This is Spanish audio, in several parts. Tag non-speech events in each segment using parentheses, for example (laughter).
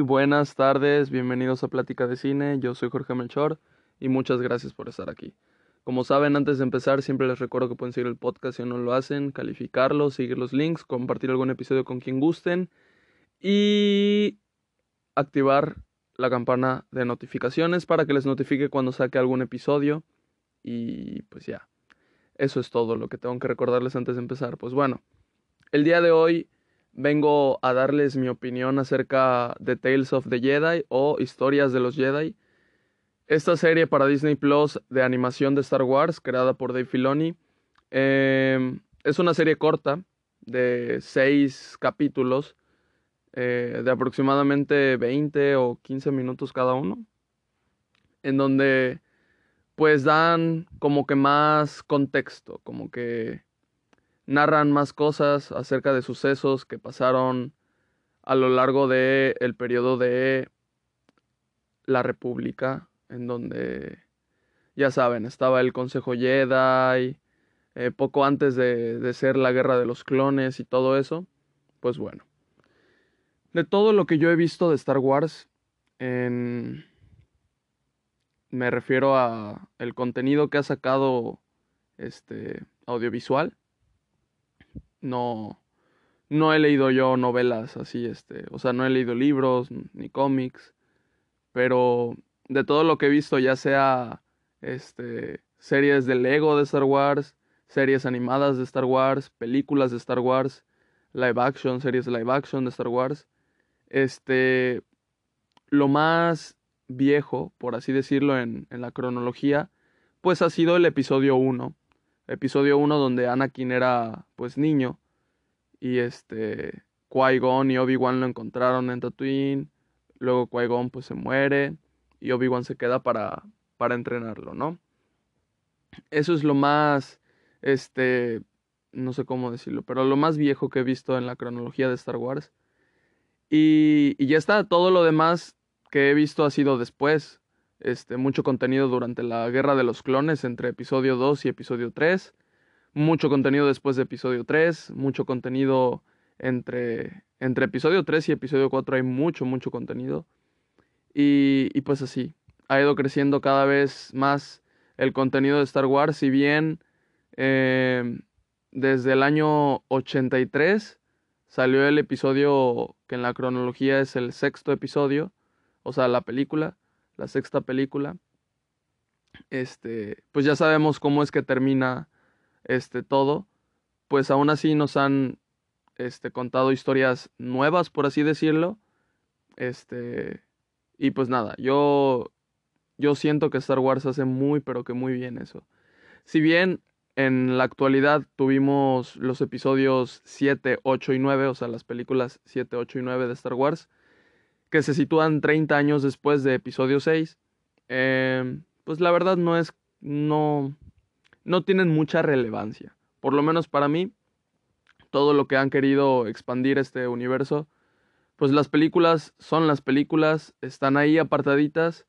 Buenas tardes, bienvenidos a Plática de Cine, yo soy Jorge Melchor y muchas gracias por estar aquí. Como saben, antes de empezar siempre les recuerdo que pueden seguir el podcast si no lo hacen, calificarlo, seguir los links, compartir algún episodio con quien gusten y activar la campana de notificaciones para que les notifique cuando saque algún episodio y pues ya, eso es todo lo que tengo que recordarles antes de empezar. Pues bueno, el día de hoy vengo a darles mi opinión acerca de Tales of the Jedi o Historias de los Jedi. Esta serie para Disney Plus de animación de Star Wars, creada por Dave Filoni, em, es una serie corta de seis capítulos, eh, de aproximadamente 20 o 15 minutos cada uno, en donde pues dan como que más contexto, como que narran más cosas acerca de sucesos que pasaron a lo largo del el periodo de la República, en donde, ya saben, estaba el Consejo Jedi, eh, poco antes de, de ser la Guerra de los Clones y todo eso, pues bueno. De todo lo que yo he visto de Star Wars, en... me refiero a el contenido que ha sacado este audiovisual no, no he leído yo novelas así, este, o sea, no he leído libros ni cómics, pero de todo lo que he visto, ya sea este, series de Lego de Star Wars, series animadas de Star Wars, películas de Star Wars, live action, series live action de Star Wars, este, lo más viejo, por así decirlo, en, en la cronología, pues ha sido el episodio 1, episodio 1 donde Anakin era pues niño y este Qui-Gon y Obi-Wan lo encontraron en Tatooine, luego Qui-Gon pues se muere y Obi-Wan se queda para para entrenarlo, ¿no? Eso es lo más este no sé cómo decirlo, pero lo más viejo que he visto en la cronología de Star Wars. Y, y ya está, todo lo demás que he visto ha sido después este, mucho contenido durante la Guerra de los Clones entre episodio 2 y episodio 3, mucho contenido después de episodio 3, mucho contenido entre, entre episodio 3 y episodio 4 hay mucho, mucho contenido. Y, y pues así, ha ido creciendo cada vez más el contenido de Star Wars, si bien eh, desde el año 83 salió el episodio que en la cronología es el sexto episodio, o sea, la película, la sexta película. Este, pues ya sabemos cómo es que termina este todo, pues aún así nos han este contado historias nuevas, por así decirlo. Este, y pues nada, yo yo siento que Star Wars hace muy pero que muy bien eso. Si bien en la actualidad tuvimos los episodios 7, 8 y 9, o sea, las películas 7, 8 y 9 de Star Wars, que se sitúan 30 años después de episodio 6, em, pues la verdad no es, no, no tienen mucha relevancia. Por lo menos para mí, todo lo que han querido expandir este universo, pues las películas son las películas, están ahí apartaditas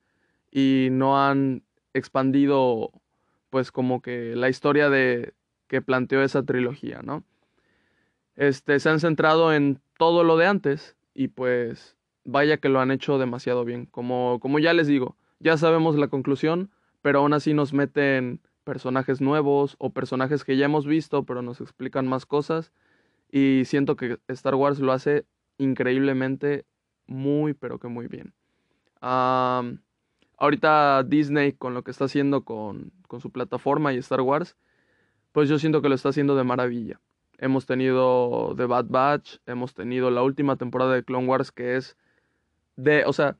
y no han expandido pues como que la historia de que planteó esa trilogía, ¿no? Este, se han centrado en todo lo de antes y pues vaya que lo han hecho demasiado bien. Como, como ya les digo, ya sabemos la conclusión, pero aún así nos meten personajes nuevos o personajes que ya hemos visto, pero nos explican más cosas. Y siento que Star Wars lo hace increíblemente muy, pero que muy bien. ahorita Disney con lo que está haciendo con, con su plataforma y Star Wars, pues yo siento que lo está haciendo de maravilla. Hemos tenido The Bad Batch, hemos tenido la última temporada de Clone Wars que es de, o sea,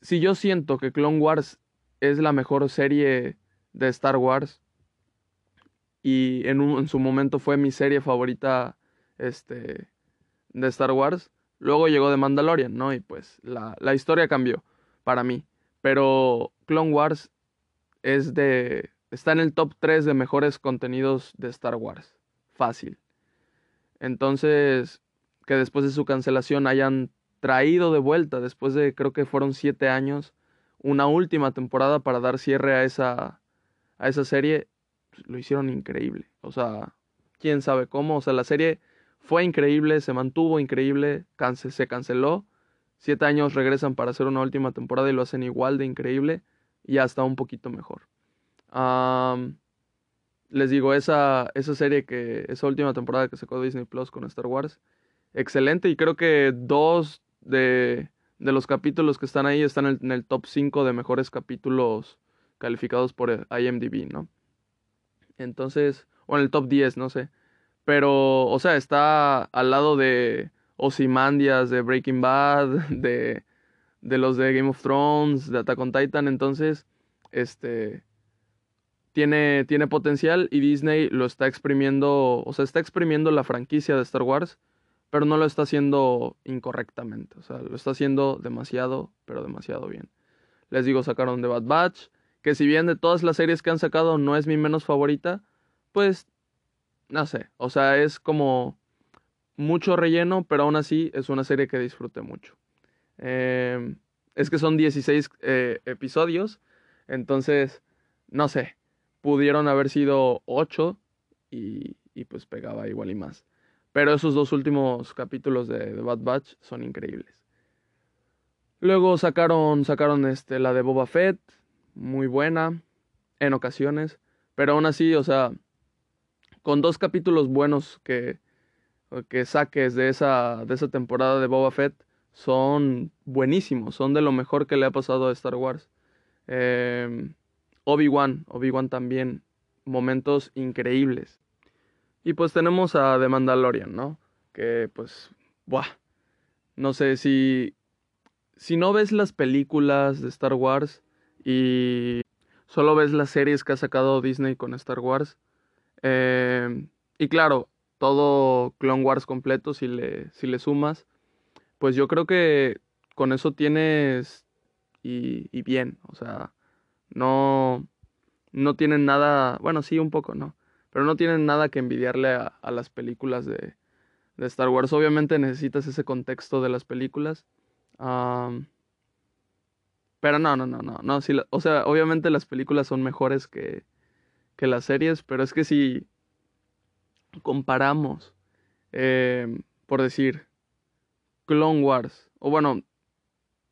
si yo siento que Clone Wars es la mejor serie de Star Wars y en, un, en su momento fue mi serie favorita este, de Star Wars, luego llegó The Mandalorian, ¿no? Y pues la, la historia cambió para mí, pero Clone Wars es de, está en el top 3 de mejores contenidos de Star Wars, fácil. Entonces, que después de su cancelación hayan traído de vuelta después de creo que fueron siete años una última temporada para dar cierre a esa a esa serie pues, lo hicieron increíble. O sea quién sabe cómo. O sea la serie fue increíble se mantuvo increíble se canceló. Siete años regresan para hacer una última temporada y lo hacen igual de increíble y hasta un poquito mejor. les digo, esa, esa serie que, esa última temporada que sacó Disney Plus con Star Wars, excelente y creo que dos de, de los capítulos que están ahí están en el, top 5 de mejores capítulos calificados por IMDb, ¿no? Entonces, o en el top 10, no sé. Pero, o sea, está al lado de Ozymandias, de Breaking Bad, (laughs) de, de los de Game of Thrones, de Attack on Titan. Entonces, este, tiene, tiene potencial y Disney lo está exprimiendo, o sea, está exprimiendo la franquicia de Star Wars, pero no lo está haciendo incorrectamente. O sea, lo está haciendo demasiado, pero demasiado bien. Les digo, sacaron The Bad Batch, que si bien de todas las series que han sacado no es mi menos favorita, pues no sé, o sea, es como mucho relleno, pero aún así es una serie que disfruté mucho. Em, es que son 16 eh, episodios, entonces, no sé, pudieron haber sido 8 y, y, pues pegaba igual y más. Pero esos dos últimos capítulos de, Bad Batch son increíbles. Luego sacaron, sacaron este, la de Boba Fett, muy buena en ocasiones, pero aún así, o sea, con dos capítulos buenos que, que saques de esa, de esa temporada de Boba Fett son buenísimos, son de lo mejor que le ha pasado a Star Wars. Em, Obi-Wan, Obi-Wan también, momentos increíbles. Y pues tenemos a The Mandalorian, ¿no? Que pues, buah, no sé si, si no ves las películas de Star Wars y solo ves las series que ha sacado Disney con Star Wars, eh, y claro, todo Clone Wars completo, si le, si le sumas, pues yo creo que con eso tienes y, y bien, o sea, no, no tienen nada, bueno, sí, un poco, ¿no? Pero no tienen nada que envidiarle a, las películas de, de, Star Wars. Obviamente necesitas ese contexto de las películas. pero no, no, no, no, no. O sea, obviamente las películas son mejores que, que las series, pero es que si comparamos, eh, por decir, Clone Wars, o bueno,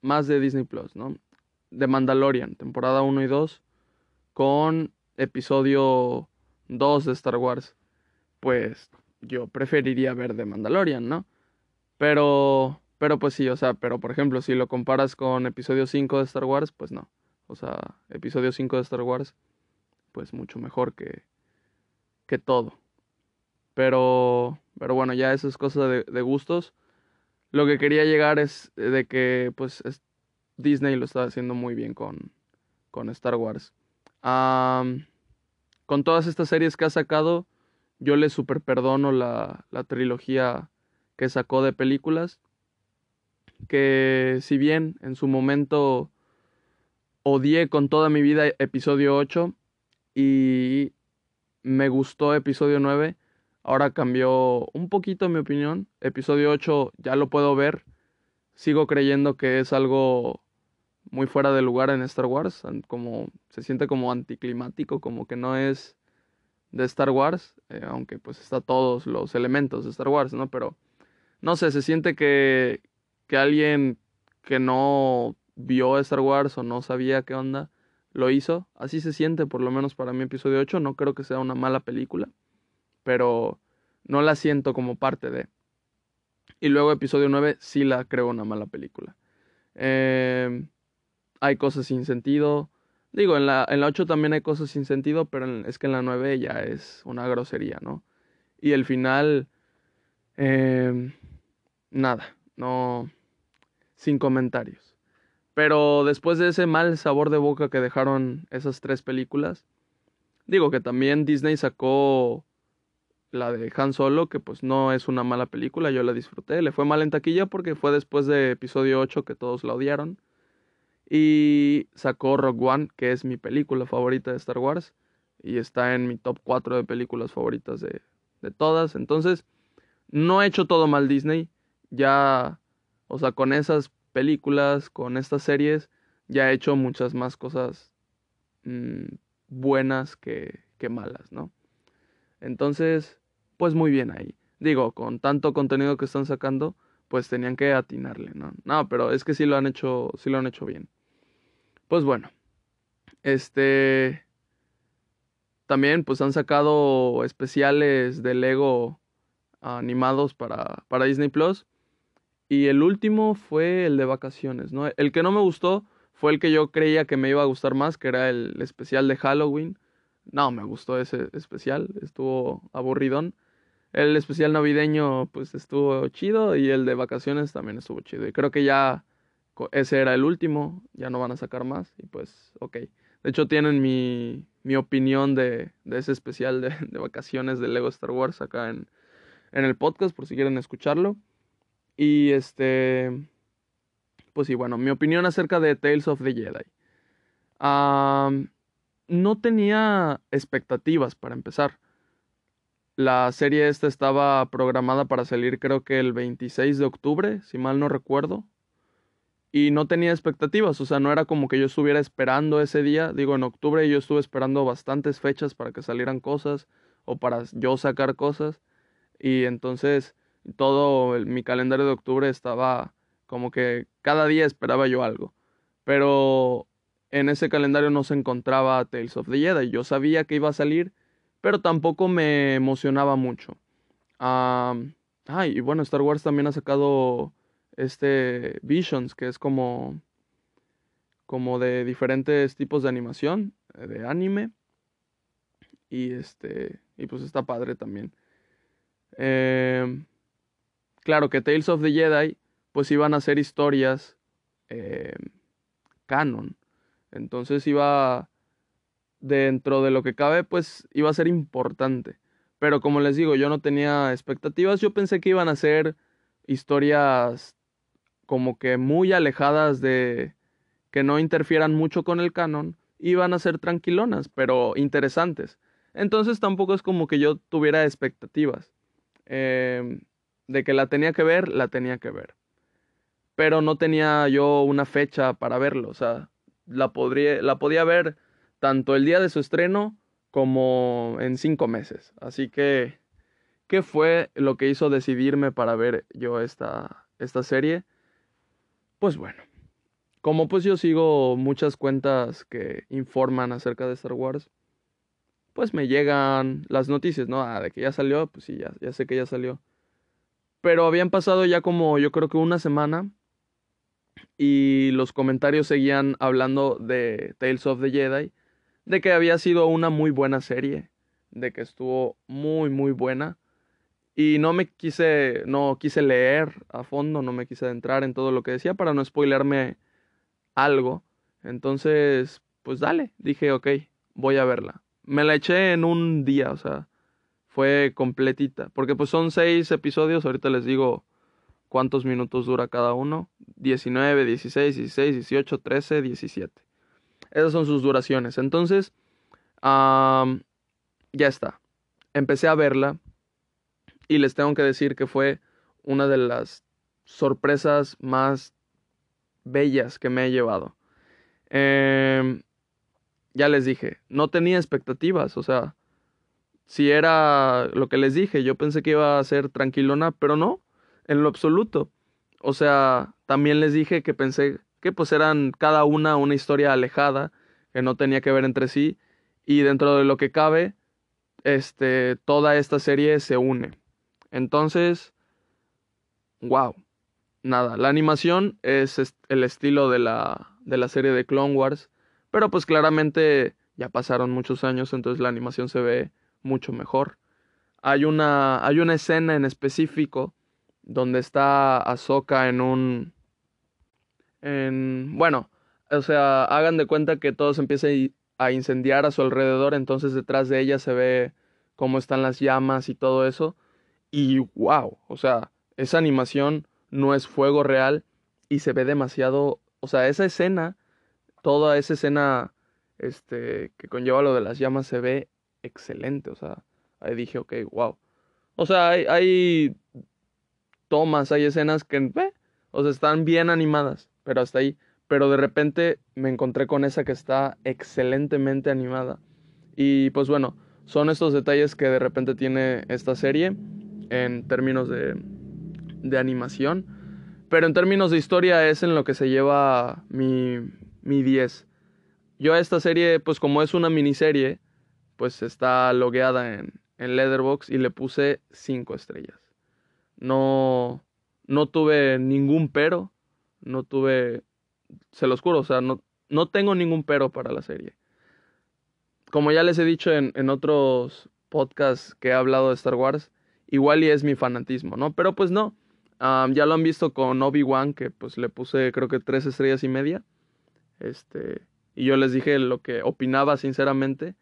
más de Disney Plus, ¿no? De Mandalorian, temporada 1 y 2, con episodio 2 de Star Wars, pues yo preferiría ver de Mandalorian, ¿no? Pero, pero pues sí, o sea, pero por ejemplo, si lo comparas con episodio 5 de Star Wars, pues no. O sea, episodio 5 de Star Wars pues mucho mejor que, que todo. Pero, pero bueno, ya eso es cosa de, gustos. Lo que quería llegar es de que pues Disney lo está haciendo muy bien con, con Star Wars. Con todas estas series que ha sacado, yo le super perdono la, la trilogía que sacó de películas. Que si bien en su momento odié con toda mi vida episodio 8, y me gustó episodio 9. Ahora cambió un poquito mi opinión. Episodio 8 ya lo puedo ver. Sigo creyendo que es algo muy fuera de lugar en Star Wars. Como se siente como anticlimático, como que no es de Star Wars. Eh, aunque pues está todos los elementos de Star Wars, ¿no? Pero no sé, se siente que, que alguien que no vio Star Wars o no sabía qué onda lo hizo. Así se siente, por lo menos para mi episodio 8. No creo que sea una mala película, pero no la siento como parte de. Y luego episodio 9 sí la creo una mala película. Em, hay cosas sin sentido. Digo, en la, en la 8 también hay cosas sin sentido, pero es que en la 9 ya es una grosería, ¿no? Y el final... Em, nada, no... Sin comentarios. Pero después de ese mal sabor de boca que dejaron esas tres películas, digo que también Disney sacó la de Han Solo, que pues no es una mala película, yo la disfruté, le fue mal en taquilla porque fue después de episodio 8 que todos la odiaron. Y sacó Rogue One, que es mi película favorita de Star Wars, y está en mi top 4 de películas favoritas de, de todas. Entonces, no he hecho todo mal Disney, ya, o sea, con esas películas, con estas series, ya he hecho muchas más cosas mm, buenas que, que malas, ¿no? Entonces, pues muy bien ahí. Digo, con tanto contenido que están sacando, pues tenían que atinarle, ¿no? No, pero es que sí lo han hecho, sí lo han hecho bien. Pues bueno, este, también pues han sacado especiales de Lego animados para, para Disney Plus. Y el último fue el de vacaciones, ¿no? El que no me gustó fue el que yo creía que me iba a gustar más, que era el especial de Halloween. No, me gustó ese especial, estuvo aburridón. El especial navideño, pues estuvo chido y el de vacaciones también estuvo chido. Y creo que ya ese era el último, ya no van a sacar más y pues ok. De hecho tienen mi, mi opinión de, de ese especial de, de, vacaciones de Lego Star Wars acá en, en el podcast por si quieren escucharlo. Y este, pues sí, bueno, mi opinión acerca de Tales of the Jedi. no tenía expectativas para empezar. La serie esta estaba programada para salir creo que el 26 de octubre, si mal no recuerdo. Y no tenía expectativas, o sea, no era como que yo estuviera esperando ese día. Digo, en octubre yo estuve esperando bastantes fechas para que salieran cosas o para yo sacar cosas. Y entonces todo mi calendario de octubre estaba como que cada día esperaba yo algo. Pero en ese calendario no se encontraba Tales of the Jedi. Yo sabía que iba a salir, pero tampoco me emocionaba mucho. ay, y bueno, Star Wars también ha sacado este Visions, que es como como de diferentes tipos de animación, eh, de anime. Y este, y pues está padre también. Em, claro que Tales of the Jedi, pues iban a ser historias em, canon. Entonces iba dentro de lo que cabe, pues iba a ser importante. Pero como les digo, yo no tenía expectativas, yo pensé que iban a ser historias como que muy alejadas de que no interfieran mucho con el canon, iban a ser tranquilonas, pero interesantes. Entonces tampoco es como que yo tuviera expectativas. Em, de que la tenía que ver, la tenía que ver. Pero no tenía yo una fecha para verlo, o sea, la, podría, la podía ver tanto el día de su estreno como en cinco meses. Así que, ¿qué fue lo que hizo decidirme para ver yo esta, esta serie? Pues bueno, como pues yo sigo muchas cuentas que informan acerca de Star Wars, pues me llegan las noticias, ¿no? Ah, de que ya salió, pues sí, ya, ya sé que ya salió. Pero habían pasado ya como yo creo que una semana y los comentarios seguían hablando de Tales of the Jedi de que había sido una muy buena serie, de que estuvo muy muy buena y no me quise no quise leer a fondo, no me quise adentrar en todo lo que decía para no spoilerme algo. Entonces, pues dale, dije, ok, voy a verla. Me la eché en un día, o sea, fue completita, porque pues son seis episodios, ahorita les digo cuántos minutos dura cada uno, 19, 16, 16, 18, 13, 17. Esas son sus duraciones. Entonces, ya está. Empecé a verla y les tengo que decir que fue una de las sorpresas más bellas que me he llevado. Em, ya les dije, no tenía expectativas, o sea, si era lo que les dije, yo pensé que iba a ser tranquilona, pero no, en lo absoluto. O sea, también les dije que pensé que pues eran cada una una historia alejada, que no tenía que ver entre sí, y dentro de lo que cabe, este, toda esta serie se une. Entonces, wow. Nada, la animación es el estilo de la, de la serie de Clone Wars, pero pues claramente ya pasaron muchos años, entonces la animación se ve mucho mejor. Hay una, hay una escena en específico donde está Ahsoka en un en, bueno, o sea, hagan de cuenta que todo se empieza a incendiar a su alrededor, entonces detrás de ella se ve cómo están las llamas y todo eso. Y wow, o sea, esa animación no es fuego real y se ve demasiado, o sea, esa escena, toda esa escena este que conlleva lo de las llamas se ve excelente, o sea, ahí dije, ok, wow. O sea, hay, hay tomas, hay escenas que, eh, o sea, están bien animadas pero hasta ahí. Pero de repente me encontré con esa que está excelentemente animada. Y pues bueno, son estos detalles que de repente tiene esta serie en términos de, de animación. Pero en términos de historia es en lo que se lleva mi, mi 10. Yo a esta serie, pues como es una miniserie, pues está logueada en, en Leatherbox y le puse 5 estrellas. No, no tuve ningún pero, no tuve, se los juro, o sea, no, no tengo ningún pero para la serie. Como ya les he dicho en, en otros podcasts que he hablado de Star Wars, igual y es mi fanatismo, ¿no? Pero pues no, ya lo han visto con Obi-Wan, que pues le puse creo que tres estrellas y media. Este, y yo les dije lo que opinaba sinceramente.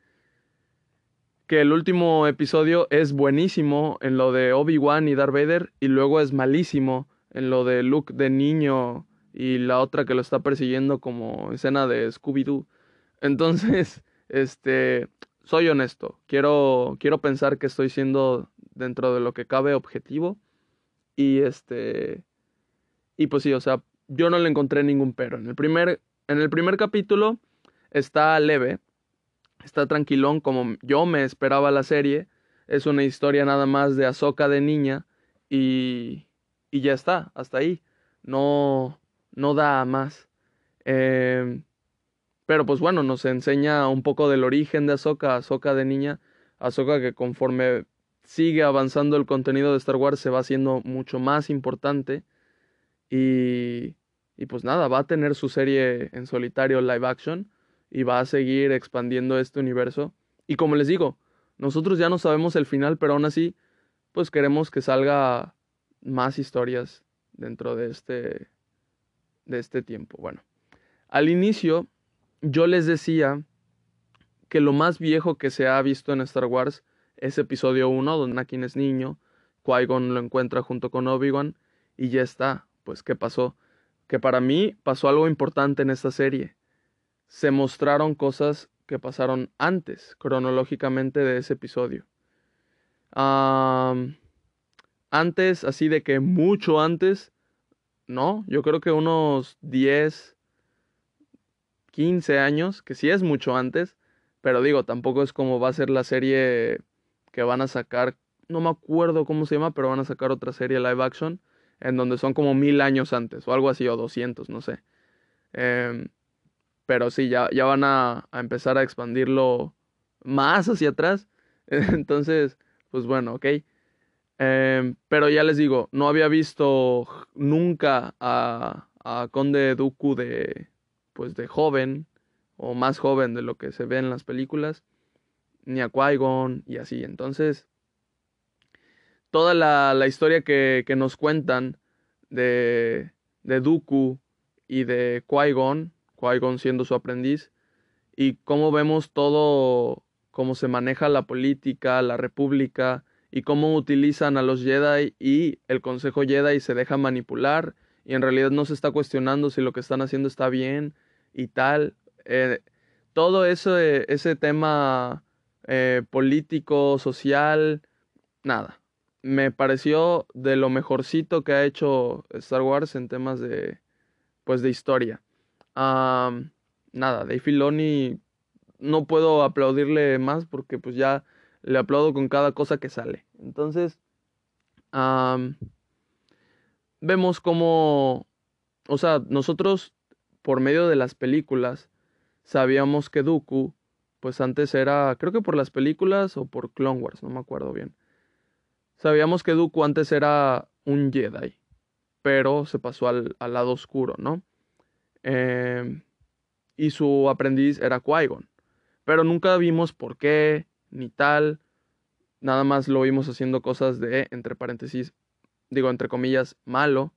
Que el último episodio es buenísimo en lo de Obi-Wan y Darth Vader. Y luego es malísimo en lo de Luke de niño y la otra que lo está persiguiendo como escena de Scooby-Doo. Entonces, (laughs) este, soy honesto. Quiero, quiero pensar que estoy siendo dentro de lo que cabe objetivo y este. Y pues sí, o sea, yo no le encontré ningún pero. En el primer, en el primer capítulo está leve, está tranquilón como yo me esperaba la serie. Es una historia nada más de Azoka de niña y, y ya está, hasta ahí. No, no da más. Eh, pero pues bueno, nos enseña un poco del origen de Ahsoka, Ahsoka de niña, Ahsoka que conforme sigue avanzando el contenido de Star Wars, se va haciendo mucho más importante. Y, y pues nada, va a tener su serie en solitario live action y va a seguir expandiendo este universo. Y como les digo, nosotros ya no sabemos el final, pero aún así, pues queremos que salga más historias dentro de este, de este tiempo. Bueno, al inicio yo les decía que lo más viejo que se ha visto en Star Wars es episodio 1, donde Anakin es niño, Qui-Gon lo encuentra junto con Obi-Wan y ya está. Pues, ¿qué pasó? Que para mí pasó algo importante en esta serie. Se mostraron cosas que pasaron antes, cronológicamente, de ese episodio. antes, así de que mucho antes, no, yo creo que unos 10, 15 años, que sí es mucho antes, pero digo, tampoco es como va a ser la serie que van a sacar, no me acuerdo cómo se llama, pero van a sacar otra serie live action en donde son como mil años antes o algo así, o doscientos, no sé. Em, pero sí, ya, ya van a, empezar a expandirlo más hacia atrás. (laughs) Entonces, pues bueno, ok. Em, pero ya les digo, no había visto nunca a, a Conde Dooku de, pues de joven, o más joven de lo que se ve en las películas ni a Qui-Gon y así. Entonces, toda la, la historia que, que, nos cuentan de, de Dooku y de Qui-Gon, Qui-Gon siendo su aprendiz, y cómo vemos todo, cómo se maneja la política, la república, y cómo utilizan a los Jedi y el Consejo Jedi se deja manipular, y en realidad no se está cuestionando si lo que están haciendo está bien y tal. Eh, todo eso, ese tema eh, político, social, nada. Me pareció de lo mejorcito que ha hecho Star Wars en temas de, pues, de historia. nada, Dave Filoni no puedo aplaudirle más porque pues ya le aplaudo con cada cosa que sale. Entonces, vemos cómo, o sea, nosotros por medio de las películas sabíamos que Dooku pues antes era, creo que por las películas o por Clone Wars, no me acuerdo bien. Sabíamos que Dooku antes era un Jedi, pero se pasó al, lado oscuro, ¿no? Em, y su aprendiz era Qui-Gon. Pero nunca vimos por qué, ni tal. Nada más lo vimos haciendo cosas de, entre paréntesis, digo, entre comillas, malo.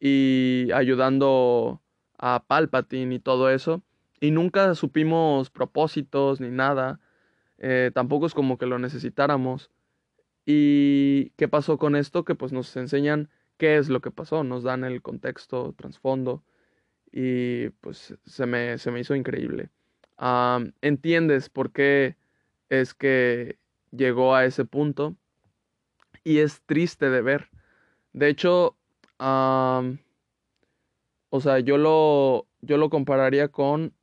Y ayudando a Palpatine y todo eso y nunca supimos propósitos ni nada. Eh, tampoco es como que lo necesitáramos. ¿Y qué pasó con esto? Que pues nos enseñan qué es lo que pasó, nos dan el contexto, trasfondo y pues se me, se me hizo increíble. entiendes por qué es que llegó a ese punto y es triste de ver. De hecho, o sea, yo lo, yo lo compararía con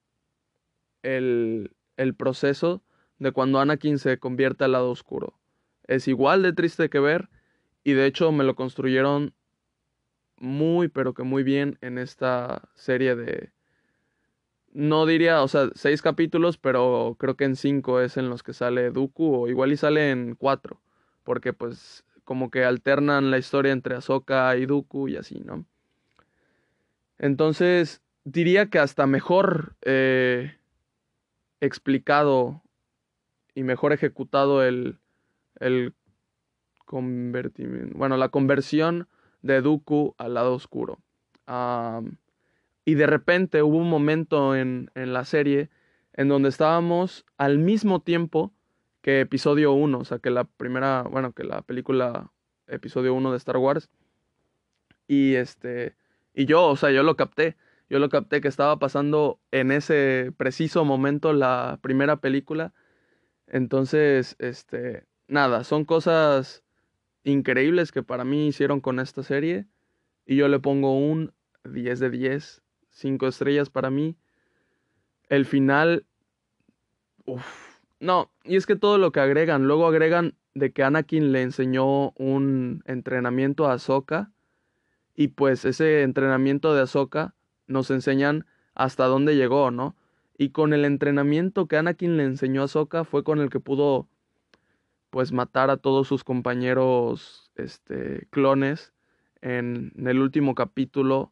el, el proceso de cuando Anakin se convierte al lado oscuro. Es igual de triste que ver y de hecho me lo construyeron muy, pero que muy bien en esta serie de... No diría, o sea, seis capítulos, pero creo que en cinco es en los que sale Dooku, o igual y sale en cuatro, porque pues como que alternan la historia entre Ahsoka y Dooku y así, ¿no? Entonces, diría que hasta mejor eh, explicado y mejor ejecutado el, el convertimiento, bueno, la conversión de Dooku al lado oscuro. y de repente hubo un momento en, en, la serie en donde estábamos al mismo tiempo que episodio 1, o sea, que la primera, bueno, que la película episodio 1 de Star Wars. Y este, y yo, o sea, yo lo capté. Yo lo capté que estaba pasando en ese preciso momento la primera película. Entonces, este, nada, son cosas increíbles que para mí hicieron con esta serie. Y yo le pongo un 10 de 10, 5 estrellas para mí. El final, no, y es que todo lo que agregan, luego agregan de que Anakin le enseñó un entrenamiento a Ahsoka y pues ese entrenamiento de Ahsoka nos enseñan hasta dónde llegó, ¿no? Y con el entrenamiento que Anakin le enseñó a Ahsoka fue con el que pudo pues matar a todos sus compañeros este clones en, el último capítulo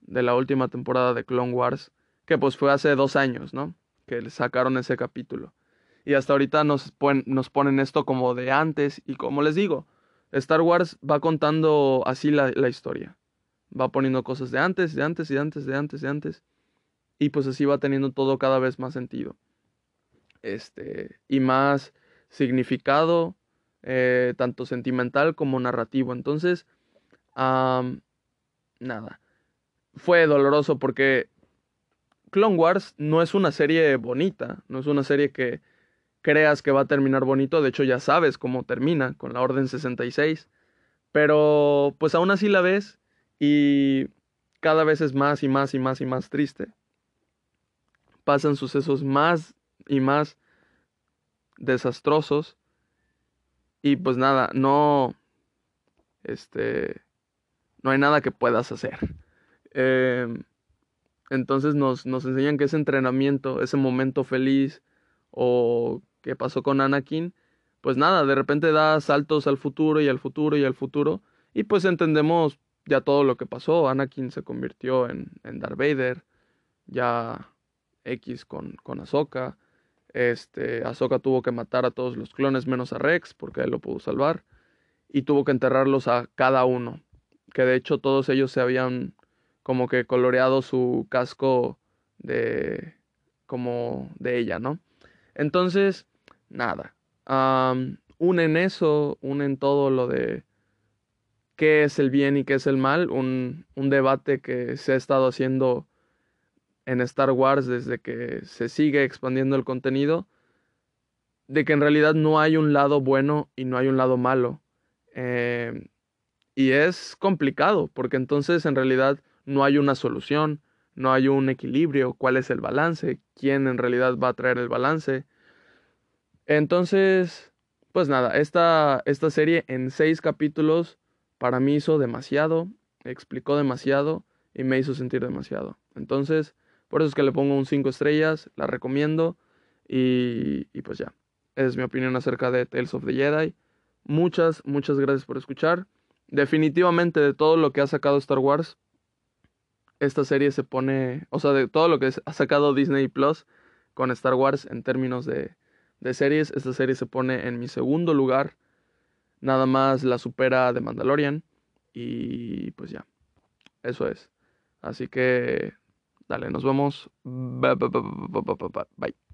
de la última temporada de Clone Wars, que pues fue hace dos años, ¿no? Que sacaron ese capítulo. Y hasta ahorita nos, ponen esto como de antes y como les digo, Star Wars va contando así la, historia. Va poniendo cosas de antes, de antes, de antes, de antes, de antes. Y pues así va teniendo todo cada vez más sentido. Este, y más significado, eh, tanto sentimental como narrativo. Entonces, nada. Fue doloroso porque Clone Wars no es una serie bonita, no es una serie que creas que va a terminar bonito, de hecho ya sabes cómo termina con la Orden 66, pero pues aún así la ves y cada vez es más y más y más y más triste. Pasan sucesos más y más desastrosos y pues nada, no, este, no hay nada que puedas hacer. Em, entonces nos, nos enseñan que ese entrenamiento, ese momento feliz o que pasó con Anakin, pues nada, de repente da saltos al futuro y al futuro y al futuro. Y pues entendemos ya todo lo que pasó. Anakin se convirtió en, en Darth Vader. Ya X con, con Ahsoka. Este, Ahsoka tuvo que matar a todos los clones menos a Rex porque él lo pudo salvar. Y tuvo que enterrarlos a cada uno. Que de hecho todos ellos se habían como que coloreado su casco de como de ella, ¿no? Entonces, nada. unen eso, unen todo lo de qué es el bien y qué es el mal, un, un debate que se ha estado haciendo en Star Wars desde que se sigue expandiendo el contenido, de que en realidad no hay un lado bueno y no hay un lado malo. Em, y es complicado, porque entonces en realidad no hay una solución, no hay un equilibrio, cuál es el balance, quién en realidad va a traer el balance. Entonces, pues nada, esta, esta serie en seis capítulos para mí hizo demasiado, explicó demasiado y me hizo sentir demasiado. Entonces, por eso es que le pongo un 5 estrellas, la recomiendo y, y pues ya, es mi opinión acerca de Tales of the Jedi. Muchas, muchas gracias por escuchar. Definitivamente de todo lo que ha sacado Star Wars, esta serie se pone, o sea, de todo lo que ha sacado Disney Plus con Star Wars en términos de, de series, esta serie se pone en mi segundo lugar. Nada más la supera de Mandalorian. Y pues ya, eso es. Así que, dale, nos vemos. Bye.